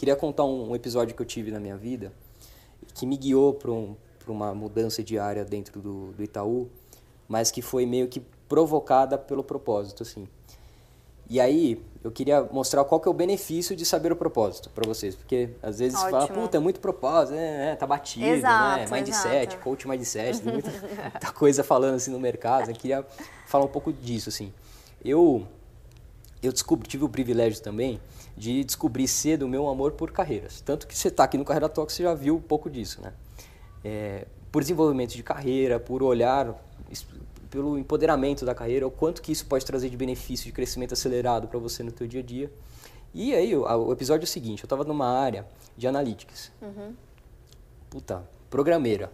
queria contar um, um episódio que eu tive na minha vida que me guiou para um, uma mudança de área dentro do, do Itaú, mas que foi meio que provocada pelo propósito, assim. E aí, eu queria mostrar qual que é o benefício de saber o propósito para vocês, porque às vezes Ótimo. fala, puta, é muito propósito, é, é tá batido, né? exato, né? Mindset, exato. coach mindset, tem muita, muita coisa falando assim no mercado. Eu queria falar um pouco disso, assim. Eu eu descobri, tive o privilégio também de descobrir cedo o meu amor por carreiras. Tanto que você está aqui no Carreira Talk, você já viu um pouco disso, né? É, por desenvolvimento de carreira, por olhar pelo empoderamento da carreira, o quanto que isso pode trazer de benefício, de crescimento acelerado para você no teu dia a dia. E aí, o, o episódio é o seguinte, eu estava numa área de analytics. Uhum. Puta, programeira.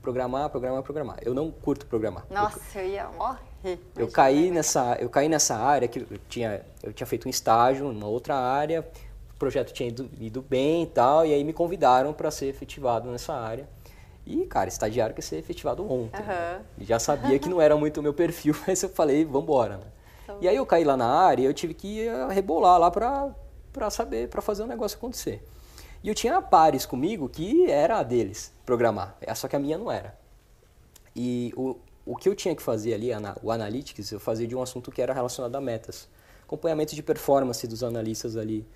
Programar, programar, programar. Eu não curto programar. Nossa, eu, eu ia morrer. Eu caí, nessa, eu caí nessa área que eu tinha, eu tinha feito um estágio numa outra área, o projeto tinha ido, ido bem e tal, e aí me convidaram para ser efetivado nessa área. E, cara, estagiário quer ser efetivado ontem. Uhum. Né? Já sabia que não era muito o meu perfil, mas eu falei, vambora, né? Então... E aí eu caí lá na área e eu tive que rebolar lá pra saber, pra fazer o negócio acontecer. E eu tinha pares comigo que era a deles, programar. É, só que a minha não era. E o, o que eu tinha que fazer ali, o Analytics, eu fazia de um assunto que era relacionado a metas. Acompanhamento de performance dos analistas ali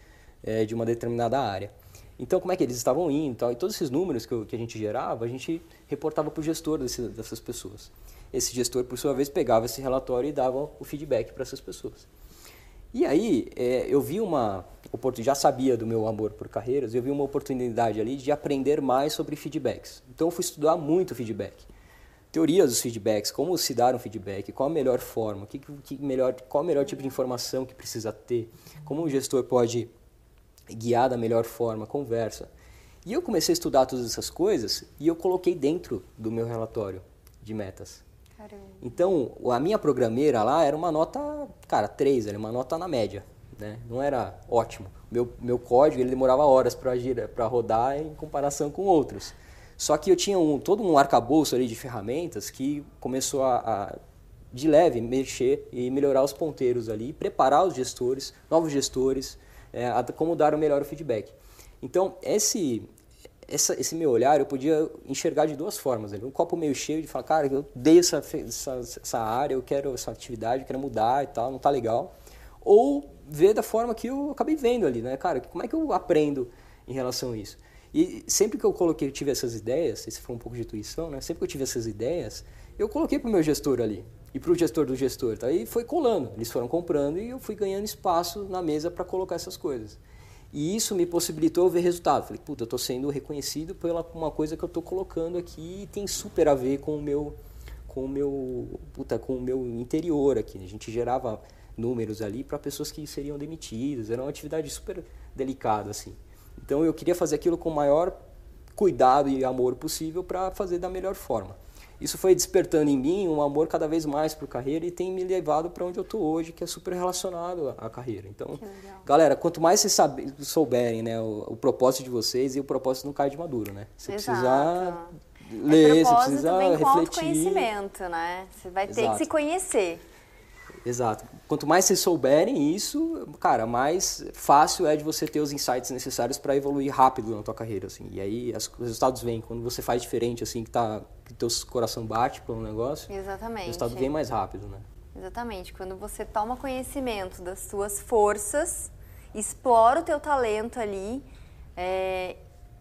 é, de uma determinada área. Então, como é que eles estavam indo e tal. E todos esses números que, eu, que a gente gerava, a gente reportava para o gestor desse, dessas pessoas. Esse gestor, por sua vez, pegava esse relatório e dava o feedback para essas pessoas. E aí, é, eu vi uma oportunidade, já sabia do meu amor por carreiras, eu vi uma oportunidade ali de aprender mais sobre feedbacks. Então, eu fui estudar muito feedback. Teorias dos feedbacks, como se dar um feedback, qual a melhor forma, que, que melhor, qual o melhor tipo de informação que precisa ter, como o gestor pode guiar da melhor forma, conversa. E eu comecei a estudar todas essas coisas e eu coloquei dentro do meu relatório de metas. Caramba. Então, a minha programeira lá era uma nota, cara, 3, era uma nota na média, né? Não era ótimo. Meu, meu código, ele demorava horas para rodar em comparação com outros. Só que eu tinha um, todo um arcabouço ali de ferramentas que começou a, a de leve, mexer e melhorar os ponteiros ali, preparar os gestores, novos gestores, é, como dar o melhor feedback. Então, esse, essa, esse meu olhar eu podia enxergar de duas formas. Um copo meio cheio de falar, cara, eu dei essa, essa, essa área, eu quero essa atividade, eu quero mudar e tal, não tá legal. Ou ver da forma que eu acabei vendo ali, né? Cara, como é que eu aprendo em relação a isso? E sempre que eu coloquei, eu tive essas ideias, esse foi um pouco de intuição, né? Sempre que eu tive essas ideias, eu coloquei para o meu gestor ali e para o gestor do gestor. Tá? E foi colando, eles foram comprando e eu fui ganhando espaço na mesa para colocar essas coisas. E isso me possibilitou ver resultado. Falei, puta, eu estou sendo reconhecido pela uma coisa que eu estou colocando aqui e tem super a ver com o meu, com o meu, puta, com o meu interior aqui. A gente gerava números ali para pessoas que seriam demitidas. Era uma atividade super delicada assim. Então eu queria fazer aquilo com o maior cuidado e amor possível para fazer da melhor forma isso foi despertando em mim um amor cada vez mais por carreira e tem me levado para onde eu estou hoje, que é super relacionado à carreira. Então, galera, quanto mais vocês sabe, souberem né, o, o, propósito de vocês, e o propósito não cai de maduro, né? Você Exato. precisa é ler, é você precisa refletir. Com autoconhecimento, né? Você vai ter Exato. que se conhecer. Exato. Quanto mais vocês souberem isso, cara, mais fácil é de você ter os insights necessários para evoluir rápido na tua carreira, assim. E aí as, os resultados vêm quando você faz diferente, assim, que tá que teu coração bate para um negócio. Exatamente. O resultado vem mais rápido, né? Exatamente. Quando você toma conhecimento das suas forças, explora o teu talento ali é,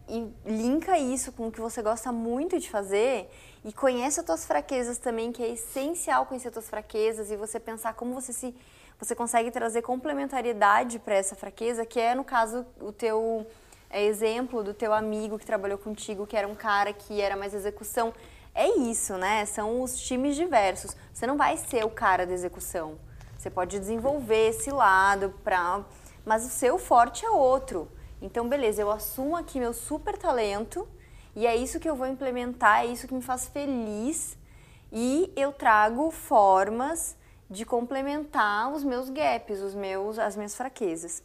e linka isso com o que você gosta muito de fazer e conhece as tuas fraquezas também, que é essencial conhecer as tuas fraquezas e você pensar como você se você consegue trazer complementariedade para essa fraqueza, que é no caso o teu é, exemplo do teu amigo que trabalhou contigo, que era um cara que era mais execução. É isso, né? São os times diversos. Você não vai ser o cara da execução. Você pode desenvolver esse lado para, mas o seu forte é outro. Então, beleza, eu assumo aqui meu super talento e é isso que eu vou implementar, é isso que me faz feliz e eu trago formas de complementar os meus gaps, os meus, as minhas fraquezas.